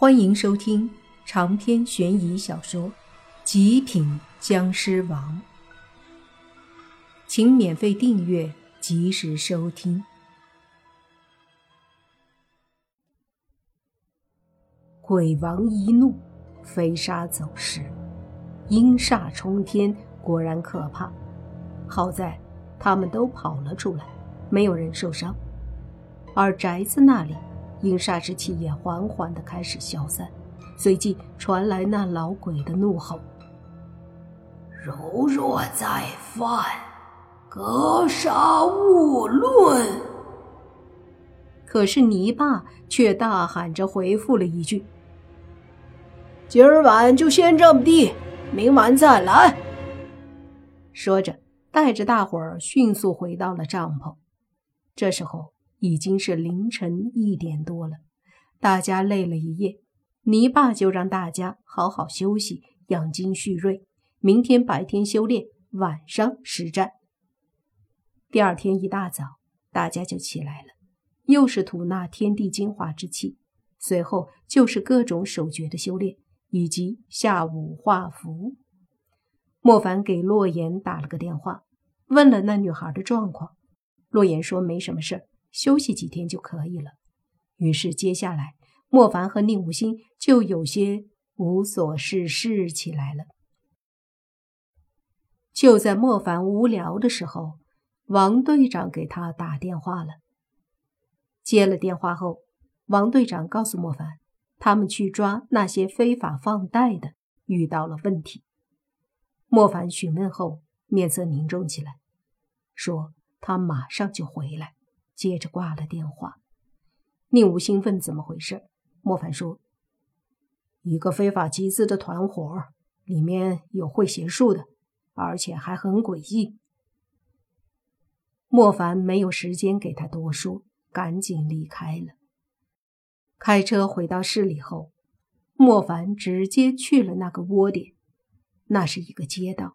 欢迎收听长篇悬疑小说《极品僵尸王》，请免费订阅，及时收听。鬼王一怒，飞沙走石，阴煞冲天，果然可怕。好在他们都跑了出来，没有人受伤，而宅子那里。阴煞之气也缓缓地开始消散，随即传来那老鬼的怒吼：“如若再犯，格杀勿论。”可是泥巴却大喊着回复了一句：“今儿晚就先这么地，明晚再来。”说着，带着大伙儿迅速回到了帐篷。这时候。已经是凌晨一点多了，大家累了一夜，泥巴就让大家好好休息，养精蓄锐，明天白天修炼，晚上实战。第二天一大早，大家就起来了，又是吐纳天地精华之气，随后就是各种手诀的修炼，以及下午画符。莫凡给洛言打了个电话，问了那女孩的状况，洛言说没什么事儿。休息几天就可以了。于是，接下来莫凡和宁无心就有些无所事事起来了。就在莫凡无聊的时候，王队长给他打电话了。接了电话后，王队长告诉莫凡，他们去抓那些非法放贷的遇到了问题。莫凡询问后，面色凝重起来，说他马上就回来。接着挂了电话，宁无心问怎么回事。莫凡说：“一个非法集资的团伙，里面有会邪术的，而且还很诡异。”莫凡没有时间给他多说，赶紧离开了。开车回到市里后，莫凡直接去了那个窝点。那是一个街道，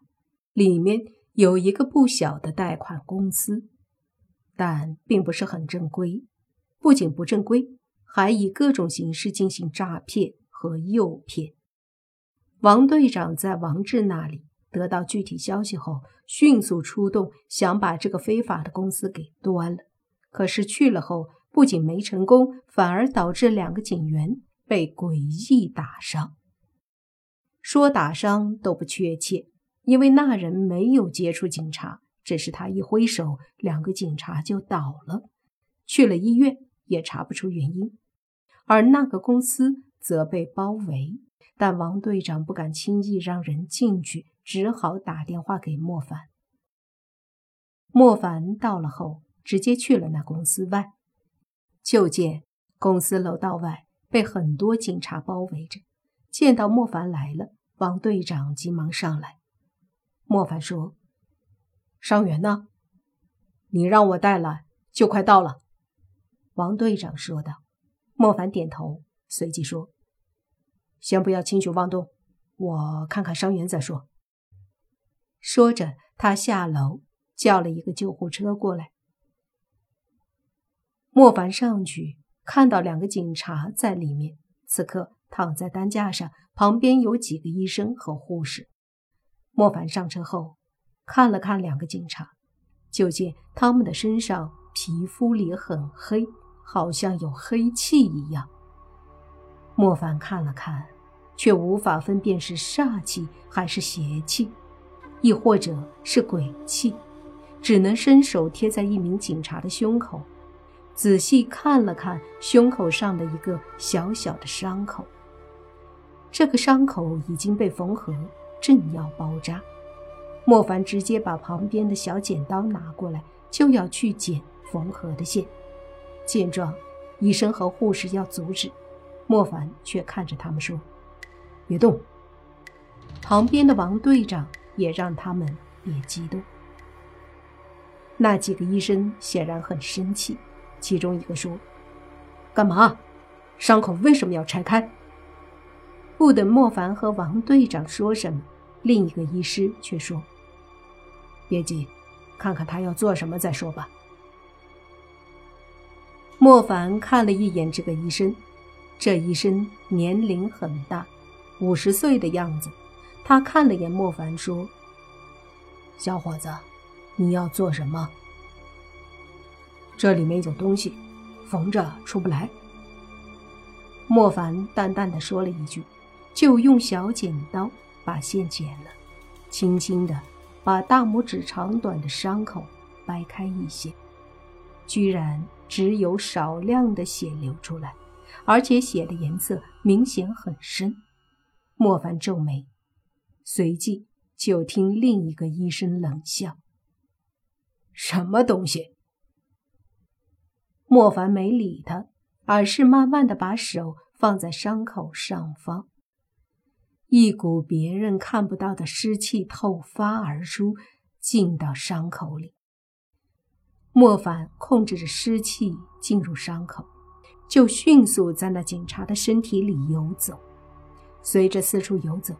里面有一个不小的贷款公司。但并不是很正规，不仅不正规，还以各种形式进行诈骗和诱骗。王队长在王志那里得到具体消息后，迅速出动，想把这个非法的公司给端了。可是去了后，不仅没成功，反而导致两个警员被诡异打伤。说打伤都不确切，因为那人没有接触警察。只是他一挥手，两个警察就倒了。去了医院也查不出原因，而那个公司则被包围。但王队长不敢轻易让人进去，只好打电话给莫凡。莫凡到了后，直接去了那公司外，就见公司楼道外被很多警察包围着。见到莫凡来了，王队长急忙上来。莫凡说。伤员呢？你让我带来，就快到了。”王队长说道。莫凡点头，随即说：“先不要轻举妄动，我看看伤员再说。”说着，他下楼叫了一个救护车过来。莫凡上去，看到两个警察在里面，此刻躺在担架上，旁边有几个医生和护士。莫凡上车后。看了看两个警察，就见他们的身上皮肤里很黑，好像有黑气一样。莫凡看了看，却无法分辨是煞气还是邪气，亦或者是鬼气，只能伸手贴在一名警察的胸口，仔细看了看胸口上的一个小小的伤口。这个伤口已经被缝合，正要包扎。莫凡直接把旁边的小剪刀拿过来，就要去剪缝合的线。见状，医生和护士要阻止，莫凡却看着他们说：“别动。”旁边的王队长也让他们别激动。那几个医生显然很生气，其中一个说：“干嘛？伤口为什么要拆开？”不等莫凡和王队长说什么，另一个医师却说。别急，看看他要做什么再说吧。莫凡看了一眼这个医生，这医生年龄很大，五十岁的样子。他看了眼莫凡，说：“小伙子，你要做什么？这里面有东西，缝着出不来。”莫凡淡淡的说了一句，就用小剪刀把线剪了，轻轻的把大拇指长短的伤口掰开一些，居然只有少量的血流出来，而且血的颜色明显很深。莫凡皱眉。随即就听另一个医生冷笑：“什么东西？”莫凡没理他，而是慢慢的把手放在伤口上方。一股别人看不到的湿气透发而出，进到伤口里。莫凡控制着湿气进入伤口，就迅速在那警察的身体里游走，随着四处游走。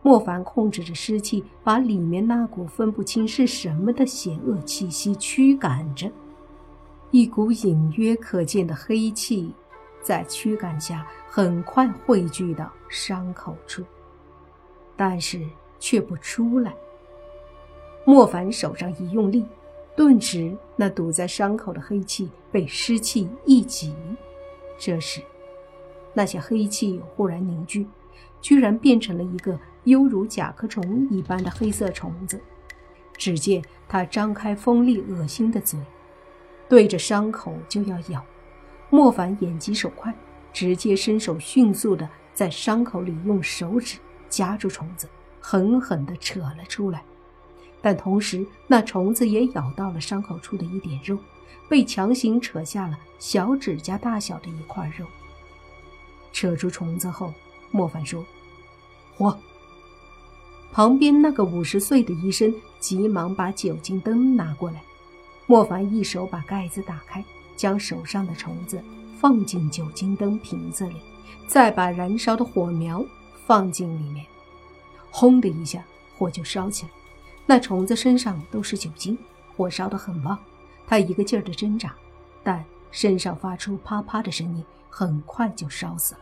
莫凡控制着湿气，把里面那股分不清是什么的邪恶气息驱赶着。一股隐约可见的黑气，在驱赶下很快汇聚到伤口处，但是却不出来。莫凡手上一用力，顿时那堵在伤口的黑气被湿气一挤，这时，那些黑气忽然凝聚，居然变成了一个。犹如甲壳虫一般的黑色虫子，只见它张开锋利恶心的嘴，对着伤口就要咬。莫凡眼疾手快，直接伸手迅速的在伤口里用手指夹住虫子，狠狠地扯了出来。但同时，那虫子也咬到了伤口处的一点肉，被强行扯下了小指甲大小的一块肉。扯出虫子后，莫凡说：“嚯！”旁边那个五十岁的医生急忙把酒精灯拿过来，莫凡一手把盖子打开，将手上的虫子放进酒精灯瓶子里，再把燃烧的火苗放进里面，轰的一下，火就烧起来。那虫子身上都是酒精，火烧得很旺，它一个劲儿的挣扎，但身上发出啪啪的声音，很快就烧死了。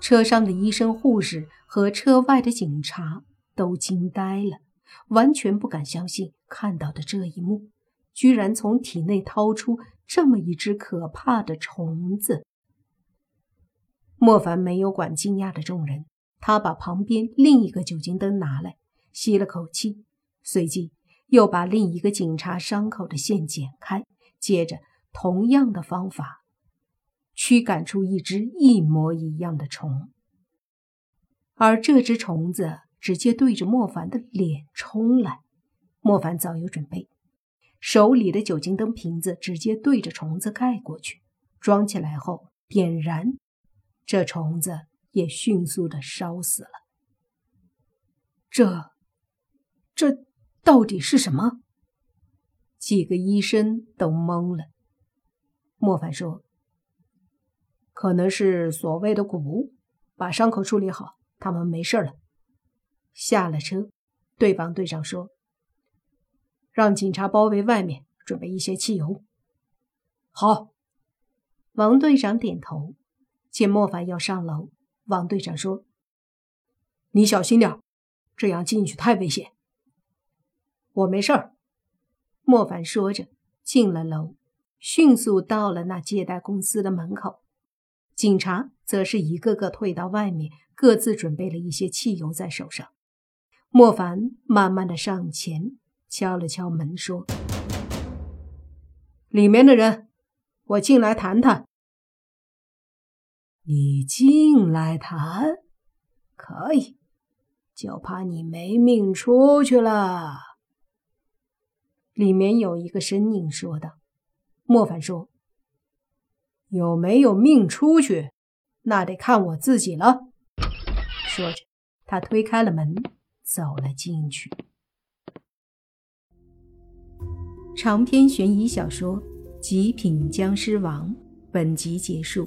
车上的医生、护士和车外的警察都惊呆了，完全不敢相信看到的这一幕，居然从体内掏出这么一只可怕的虫子。莫凡没有管惊讶的众人，他把旁边另一个酒精灯拿来，吸了口气，随即又把另一个警察伤口的线剪开，接着同样的方法。驱赶出一只一模一样的虫，而这只虫子直接对着莫凡的脸冲来。莫凡早有准备，手里的酒精灯瓶子直接对着虫子盖过去，装起来后点燃，这虫子也迅速的烧死了。这，这到底是什么？几个医生都懵了。莫凡说。可能是所谓的蛊，把伤口处理好，他们没事了。下了车，对王队长说：“让警察包围外面，准备一些汽油。”好，王队长点头。见莫凡要上楼，王队长说：“你小心点，这样进去太危险。”我没事儿。莫凡说着进了楼，迅速到了那借贷公司的门口。警察则是一个个退到外面，各自准备了一些汽油在手上。莫凡慢慢的上前，敲了敲门，说：“里面的人，我进来谈谈。”你进来谈，可以，就怕你没命出去了。里面有一个声音说道。莫凡说。有没有命出去，那得看我自己了。说着，他推开了门，走了进去。长篇悬疑小说《极品僵尸王》本集结束，